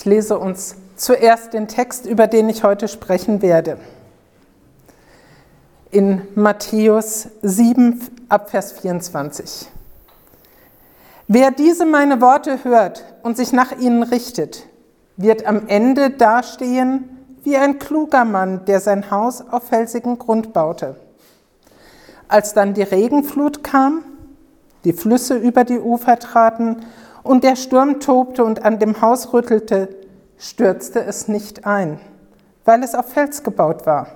Ich lese uns zuerst den Text, über den ich heute sprechen werde. In Matthäus 7 Abvers 24. Wer diese meine Worte hört und sich nach ihnen richtet, wird am Ende dastehen wie ein kluger Mann, der sein Haus auf felsigen Grund baute. Als dann die Regenflut kam, die Flüsse über die Ufer traten und der Sturm tobte und an dem Haus rüttelte, stürzte es nicht ein, weil es auf Fels gebaut war.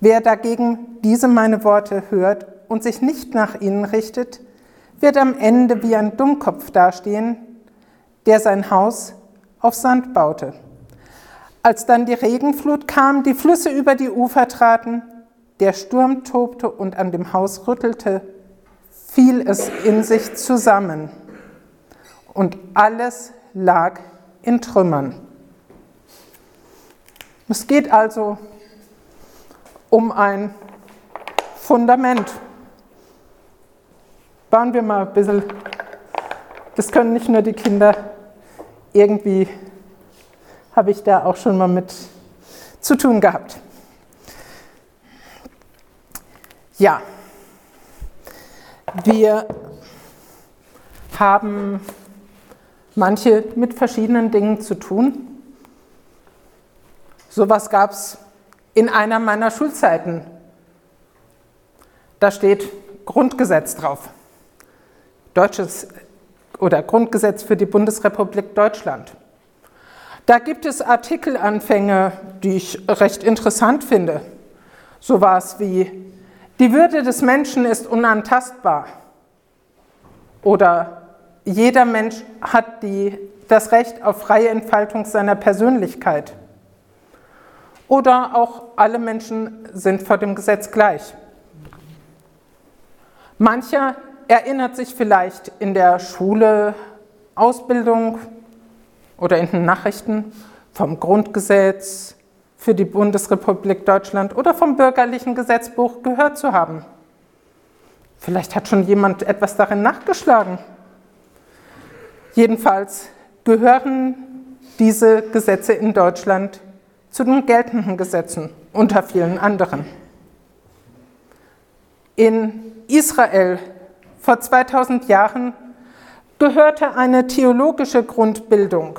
Wer dagegen diese meine Worte hört und sich nicht nach ihnen richtet, wird am Ende wie ein Dummkopf dastehen, der sein Haus auf Sand baute. Als dann die Regenflut kam, die Flüsse über die Ufer traten, der Sturm tobte und an dem Haus rüttelte, fiel es in sich zusammen und alles lag in Trümmern. Es geht also um ein Fundament. Bauen wir mal ein bisschen, das können nicht nur die Kinder, irgendwie habe ich da auch schon mal mit zu tun gehabt. Ja, wir haben manche mit verschiedenen Dingen zu tun. Sowas gab es in einer meiner Schulzeiten. Da steht Grundgesetz drauf. Deutsches oder Grundgesetz für die Bundesrepublik Deutschland. Da gibt es Artikelanfänge, die ich recht interessant finde. So was wie, die Würde des Menschen ist unantastbar. Oder jeder Mensch hat die, das Recht auf freie Entfaltung seiner Persönlichkeit. Oder auch alle Menschen sind vor dem Gesetz gleich. Mancher erinnert sich vielleicht in der Schule, Ausbildung oder in den Nachrichten vom Grundgesetz für die Bundesrepublik Deutschland oder vom bürgerlichen Gesetzbuch gehört zu haben. Vielleicht hat schon jemand etwas darin nachgeschlagen. Jedenfalls gehören diese Gesetze in Deutschland zu den geltenden Gesetzen unter vielen anderen. In Israel vor 2000 Jahren gehörte eine theologische Grundbildung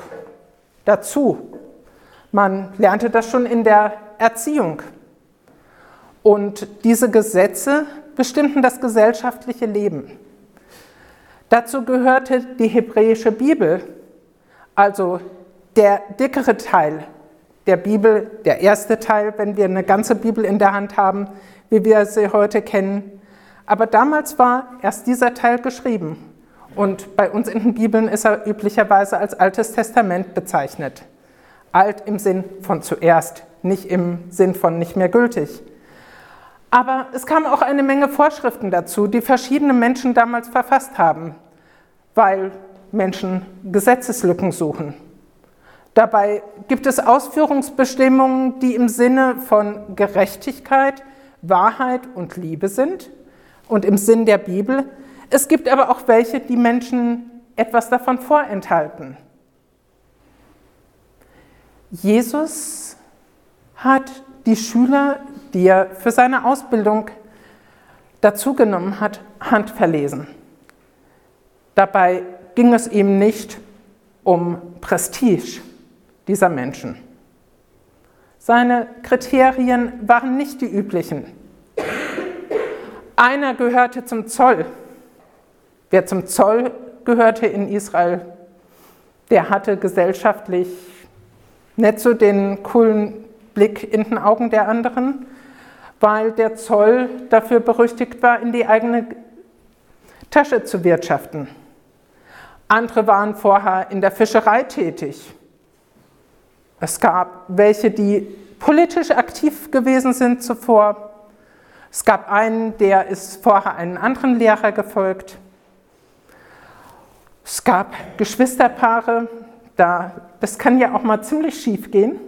dazu. Man lernte das schon in der Erziehung. Und diese Gesetze bestimmten das gesellschaftliche Leben. Dazu gehörte die hebräische Bibel, also der dickere Teil der Bibel, der erste Teil, wenn wir eine ganze Bibel in der Hand haben, wie wir sie heute kennen. Aber damals war erst dieser Teil geschrieben. Und bei uns in den Bibeln ist er üblicherweise als Altes Testament bezeichnet. Alt im Sinn von zuerst, nicht im Sinn von nicht mehr gültig. Aber es kamen auch eine Menge Vorschriften dazu, die verschiedene Menschen damals verfasst haben weil Menschen Gesetzeslücken suchen. Dabei gibt es Ausführungsbestimmungen, die im Sinne von Gerechtigkeit, Wahrheit und Liebe sind und im Sinn der Bibel. Es gibt aber auch welche, die Menschen etwas davon vorenthalten. Jesus hat die Schüler, die er für seine Ausbildung dazugenommen hat, handverlesen. Dabei ging es ihm nicht um Prestige dieser Menschen. Seine Kriterien waren nicht die üblichen. Einer gehörte zum Zoll. Wer zum Zoll gehörte in Israel, der hatte gesellschaftlich nicht so den coolen Blick in den Augen der anderen, weil der Zoll dafür berüchtigt war, in die eigene Tasche zu wirtschaften. Andere waren vorher in der Fischerei tätig. Es gab welche, die politisch aktiv gewesen sind zuvor. Es gab einen, der ist vorher einen anderen Lehrer gefolgt. Es gab Geschwisterpaare, da, das kann ja auch mal ziemlich schief gehen,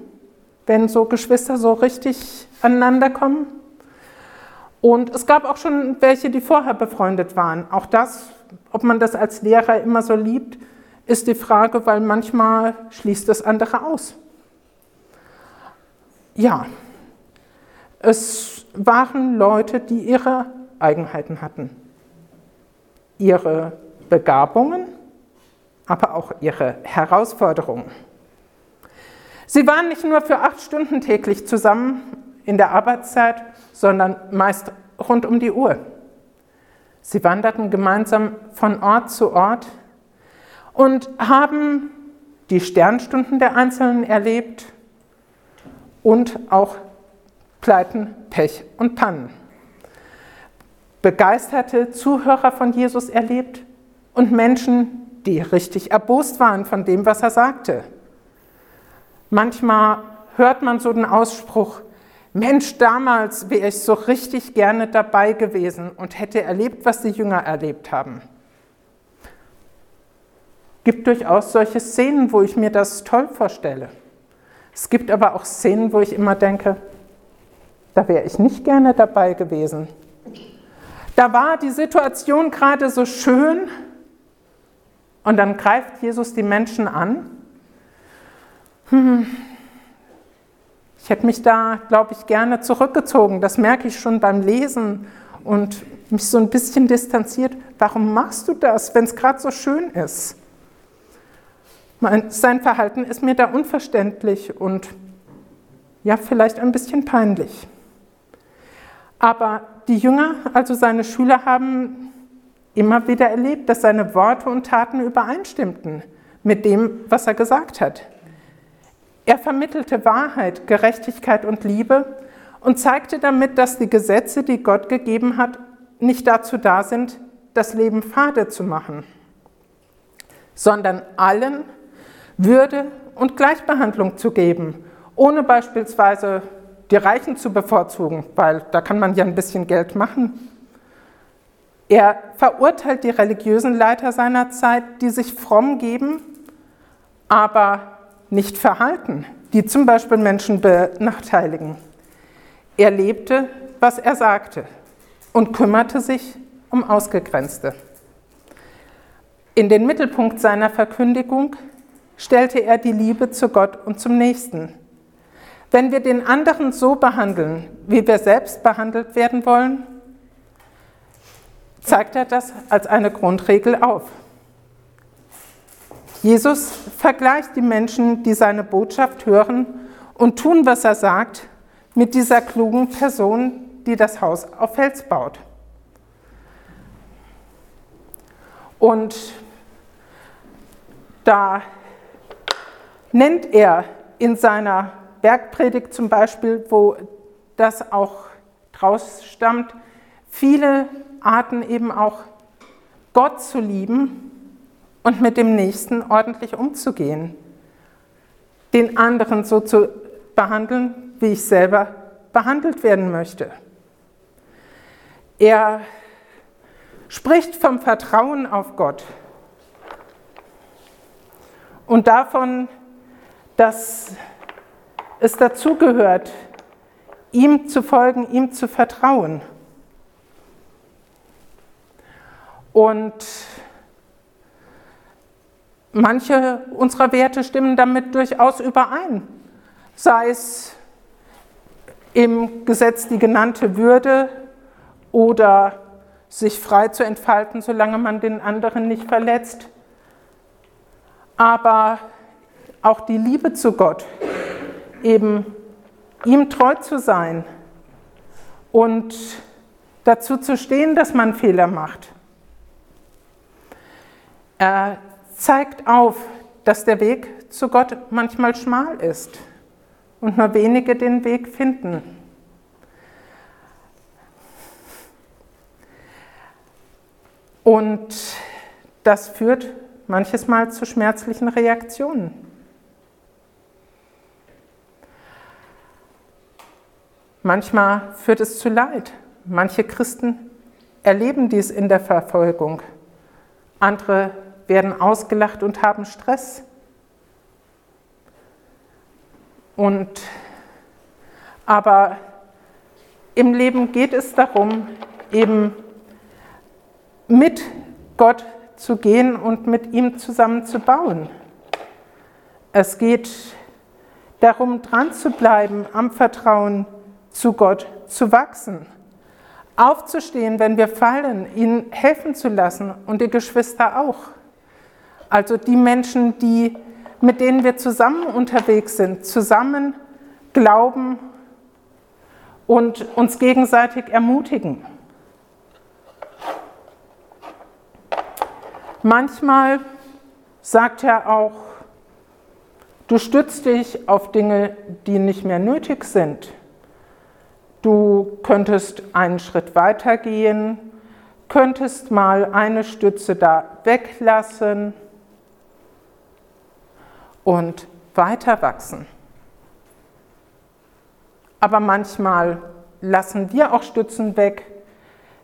wenn so Geschwister so richtig aneinander kommen. Und es gab auch schon welche, die vorher befreundet waren. Auch das ob man das als Lehrer immer so liebt, ist die Frage, weil manchmal schließt das andere aus. Ja, es waren Leute, die ihre Eigenheiten hatten, ihre Begabungen, aber auch ihre Herausforderungen. Sie waren nicht nur für acht Stunden täglich zusammen in der Arbeitszeit, sondern meist rund um die Uhr. Sie wanderten gemeinsam von Ort zu Ort und haben die Sternstunden der Einzelnen erlebt und auch Pleiten, Pech und Pannen. Begeisterte Zuhörer von Jesus erlebt und Menschen, die richtig erbost waren von dem, was er sagte. Manchmal hört man so den Ausspruch, Mensch, damals wäre ich so richtig gerne dabei gewesen und hätte erlebt, was die Jünger erlebt haben. Gibt durchaus solche Szenen, wo ich mir das toll vorstelle. Es gibt aber auch Szenen, wo ich immer denke, da wäre ich nicht gerne dabei gewesen. Da war die Situation gerade so schön und dann greift Jesus die Menschen an. Hm. Ich hätte mich da, glaube ich, gerne zurückgezogen. Das merke ich schon beim Lesen und mich so ein bisschen distanziert. Warum machst du das, wenn es gerade so schön ist? sein Verhalten ist mir da unverständlich und ja, vielleicht ein bisschen peinlich. Aber die Jünger, also seine Schüler, haben immer wieder erlebt, dass seine Worte und Taten übereinstimmten mit dem, was er gesagt hat. Er vermittelte Wahrheit, Gerechtigkeit und Liebe und zeigte damit, dass die Gesetze, die Gott gegeben hat, nicht dazu da sind, das Leben fade zu machen, sondern allen würde und Gleichbehandlung zu geben, ohne beispielsweise die Reichen zu bevorzugen, weil da kann man ja ein bisschen Geld machen. Er verurteilt die religiösen Leiter seiner Zeit, die sich fromm geben, aber nicht verhalten, die zum Beispiel Menschen benachteiligen. Er lebte, was er sagte und kümmerte sich um Ausgegrenzte. In den Mittelpunkt seiner Verkündigung stellte er die Liebe zu Gott und zum Nächsten. Wenn wir den anderen so behandeln, wie wir selbst behandelt werden wollen, zeigt er das als eine Grundregel auf. Jesus vergleicht die Menschen, die seine Botschaft hören und tun, was er sagt, mit dieser klugen Person, die das Haus auf Fels baut. Und da nennt er in seiner Bergpredigt zum Beispiel, wo das auch draus stammt, viele Arten eben auch Gott zu lieben und mit dem Nächsten ordentlich umzugehen. Den anderen so zu behandeln, wie ich selber behandelt werden möchte. Er spricht vom Vertrauen auf Gott und davon, dass es dazugehört, ihm zu folgen, ihm zu vertrauen. Und manche unserer Werte stimmen damit durchaus überein, sei es im Gesetz die genannte Würde oder sich frei zu entfalten, solange man den anderen nicht verletzt. Aber auch die Liebe zu Gott, eben ihm treu zu sein und dazu zu stehen, dass man Fehler macht. Er zeigt auf, dass der Weg zu Gott manchmal schmal ist und nur wenige den Weg finden. Und das führt manches Mal zu schmerzlichen Reaktionen. Manchmal führt es zu Leid. Manche Christen erleben dies in der Verfolgung. Andere werden ausgelacht und haben Stress. Und aber im Leben geht es darum, eben mit Gott zu gehen und mit ihm zusammen zu bauen. Es geht darum, dran zu bleiben, am Vertrauen zu Gott zu wachsen, aufzustehen, wenn wir fallen, ihnen helfen zu lassen und die Geschwister auch. Also die Menschen, die, mit denen wir zusammen unterwegs sind, zusammen glauben und uns gegenseitig ermutigen. Manchmal sagt er auch, du stützt dich auf Dinge, die nicht mehr nötig sind. Du könntest einen Schritt weiter gehen, könntest mal eine Stütze da weglassen und weiter wachsen. Aber manchmal lassen wir auch Stützen weg,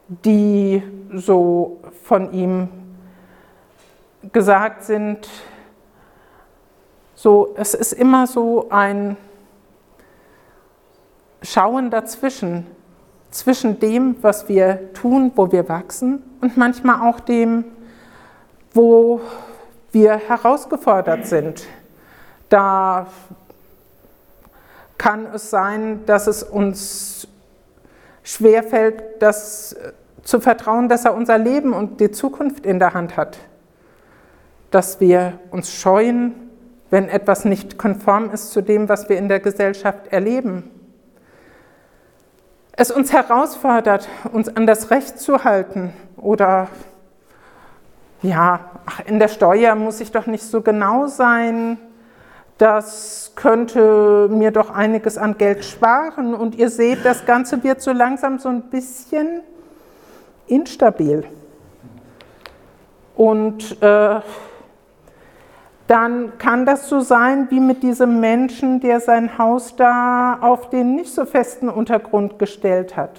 die so von ihm gesagt sind, so, es ist immer so ein Schauen dazwischen, zwischen dem, was wir tun, wo wir wachsen und manchmal auch dem, wo wir herausgefordert sind. Da kann es sein, dass es uns schwerfällt, das zu vertrauen, dass er unser Leben und die Zukunft in der Hand hat dass wir uns scheuen, wenn etwas nicht konform ist zu dem, was wir in der Gesellschaft erleben. Es uns herausfordert, uns an das Recht zu halten oder ja, ach, in der Steuer muss ich doch nicht so genau sein, das könnte mir doch einiges an Geld sparen. Und ihr seht, das Ganze wird so langsam so ein bisschen instabil. Und äh, dann kann das so sein wie mit diesem Menschen, der sein Haus da auf den nicht so festen Untergrund gestellt hat.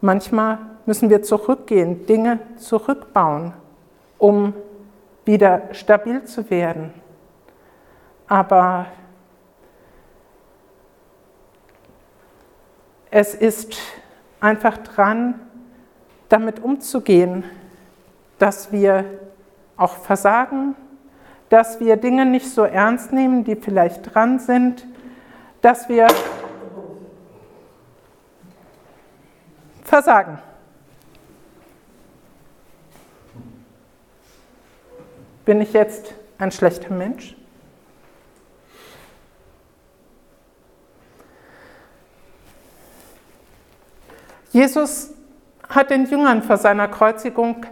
Manchmal müssen wir zurückgehen, Dinge zurückbauen, um wieder stabil zu werden. Aber es ist einfach dran, damit umzugehen, dass wir auch Versagen, dass wir Dinge nicht so ernst nehmen, die vielleicht dran sind, dass wir versagen. Bin ich jetzt ein schlechter Mensch? Jesus hat den Jüngern vor seiner Kreuzigung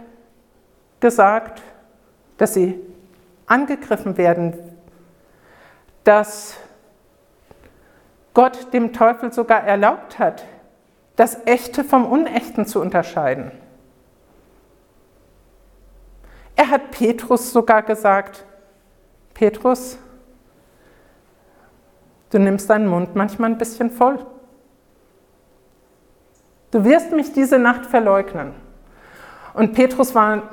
gesagt, dass sie angegriffen werden, dass Gott dem Teufel sogar erlaubt hat, das Echte vom Unechten zu unterscheiden. Er hat Petrus sogar gesagt, Petrus, du nimmst deinen Mund manchmal ein bisschen voll. Du wirst mich diese Nacht verleugnen. Und Petrus war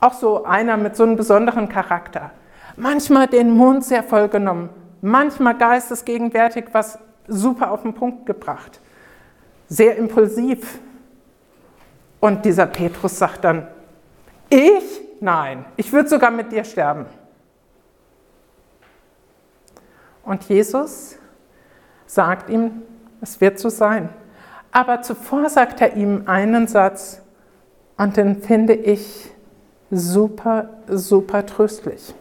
auch so einer mit so einem besonderen Charakter. Manchmal den Mund sehr voll genommen, manchmal geistesgegenwärtig was super auf den Punkt gebracht. Sehr impulsiv. Und dieser Petrus sagt dann, ich? Nein, ich würde sogar mit dir sterben. Und Jesus sagt ihm, es wird so sein. Aber zuvor sagt er ihm einen Satz, und den finde ich super, super tröstlich.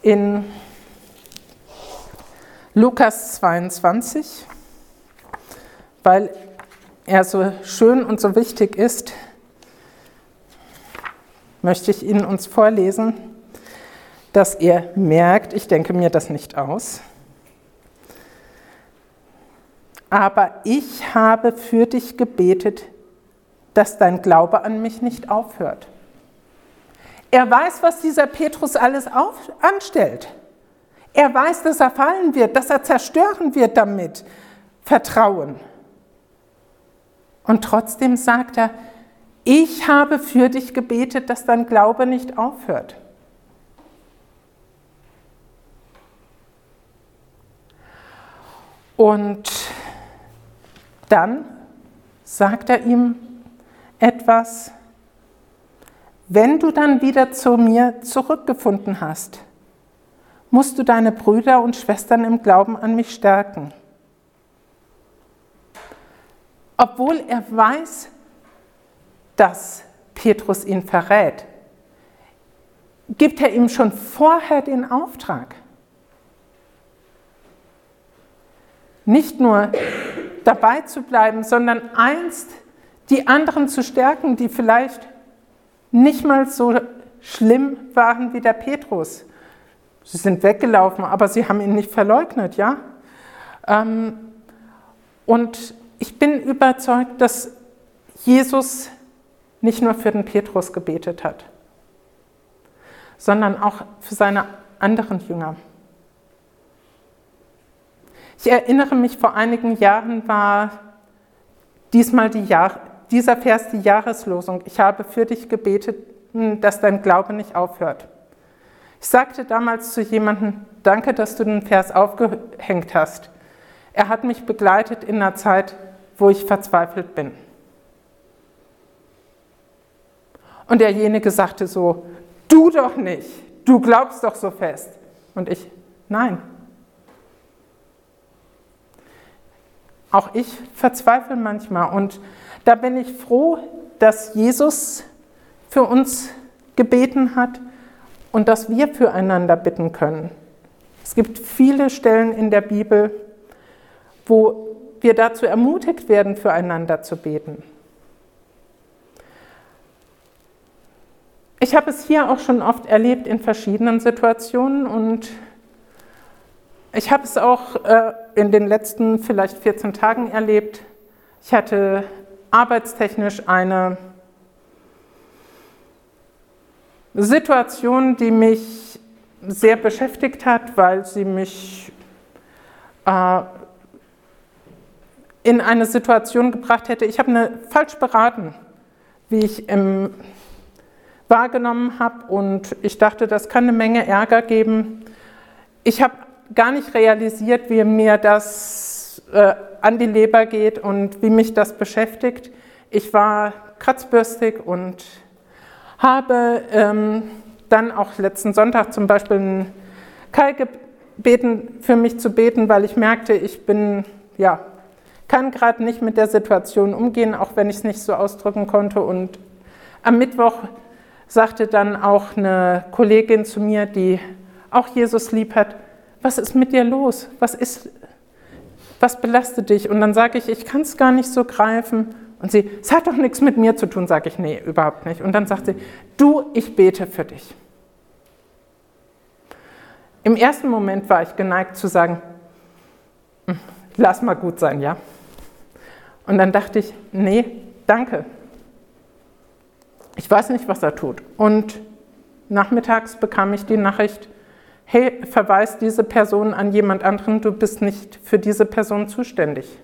In Lukas 22, weil er so schön und so wichtig ist, möchte ich Ihnen uns vorlesen, dass ihr merkt, ich denke mir das nicht aus. Aber ich habe für dich gebetet, dass dein Glaube an mich nicht aufhört. Er weiß, was dieser Petrus alles auf, anstellt. Er weiß, dass er fallen wird, dass er zerstören wird damit. Vertrauen. Und trotzdem sagt er, ich habe für dich gebetet, dass dein Glaube nicht aufhört. Und dann sagt er ihm, etwas, wenn du dann wieder zu mir zurückgefunden hast, musst du deine Brüder und Schwestern im Glauben an mich stärken. Obwohl er weiß, dass Petrus ihn verrät, gibt er ihm schon vorher den Auftrag. Nicht nur dabei zu bleiben, sondern einst die anderen zu stärken, die vielleicht nicht mal so schlimm waren wie der Petrus. Sie sind weggelaufen, aber sie haben ihn nicht verleugnet, ja? Ähm, und ich bin überzeugt, dass Jesus nicht nur für den Petrus gebetet hat, sondern auch für seine anderen Jünger. Ich erinnere mich, vor einigen Jahren war diesmal die Jahr, dieser Vers die Jahreslosung. Ich habe für dich gebetet, dass dein Glaube nicht aufhört. Ich sagte damals zu jemandem, danke, dass du den Vers aufgehängt hast. Er hat mich begleitet in einer Zeit, wo ich verzweifelt bin. Und derjenige sagte so, du doch nicht, du glaubst doch so fest. Und ich, nein. Auch ich verzweifle manchmal und da bin ich froh, dass Jesus für uns gebeten hat und dass wir füreinander bitten können. Es gibt viele Stellen in der Bibel, wo wir dazu ermutigt werden, füreinander zu beten. Ich habe es hier auch schon oft erlebt in verschiedenen Situationen und ich habe es auch äh, in den letzten vielleicht 14 Tagen erlebt. Ich hatte arbeitstechnisch eine Situation, die mich sehr beschäftigt hat, weil sie mich äh, in eine Situation gebracht hätte, ich habe eine falsch beraten, wie ich im, wahrgenommen habe und ich dachte, das kann eine Menge Ärger geben. Ich habe gar nicht realisiert, wie mir das äh, an die Leber geht und wie mich das beschäftigt. Ich war kratzbürstig und habe ähm, dann auch letzten Sonntag zum Beispiel einen Kai gebeten, für mich zu beten, weil ich merkte, ich bin, ja, kann gerade nicht mit der Situation umgehen, auch wenn ich es nicht so ausdrücken konnte. Und am Mittwoch sagte dann auch eine Kollegin zu mir, die auch Jesus lieb hat, was ist mit dir los? Was ist, was belastet dich? Und dann sage ich, ich kann es gar nicht so greifen. Und sie, es hat doch nichts mit mir zu tun, sage ich, nee, überhaupt nicht. Und dann sagt sie, du, ich bete für dich. Im ersten Moment war ich geneigt zu sagen, hm, lass mal gut sein, ja. Und dann dachte ich, nee, danke. Ich weiß nicht, was er tut. Und nachmittags bekam ich die Nachricht, hey, verweis diese Person an jemand anderen, du bist nicht für diese Person zuständig.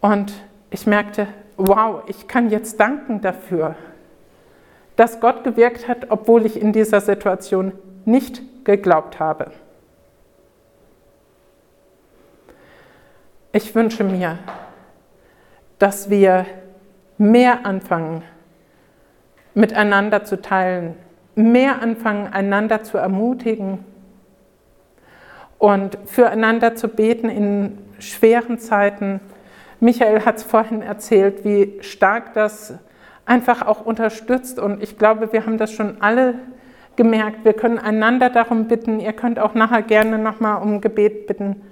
Und ich merkte, wow, ich kann jetzt danken dafür, dass Gott gewirkt hat, obwohl ich in dieser Situation nicht geglaubt habe. Ich wünsche mir, dass wir mehr anfangen, miteinander zu teilen, mehr anfangen, einander zu ermutigen und füreinander zu beten in schweren Zeiten. Michael hat es vorhin erzählt, wie stark das einfach auch unterstützt. Und ich glaube, wir haben das schon alle gemerkt. Wir können einander darum bitten. Ihr könnt auch nachher gerne nochmal um Gebet bitten.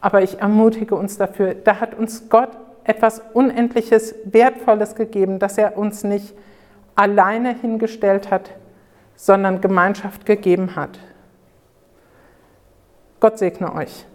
Aber ich ermutige uns dafür. Da hat uns Gott etwas Unendliches, Wertvolles gegeben, dass er uns nicht alleine hingestellt hat, sondern Gemeinschaft gegeben hat. Gott segne euch.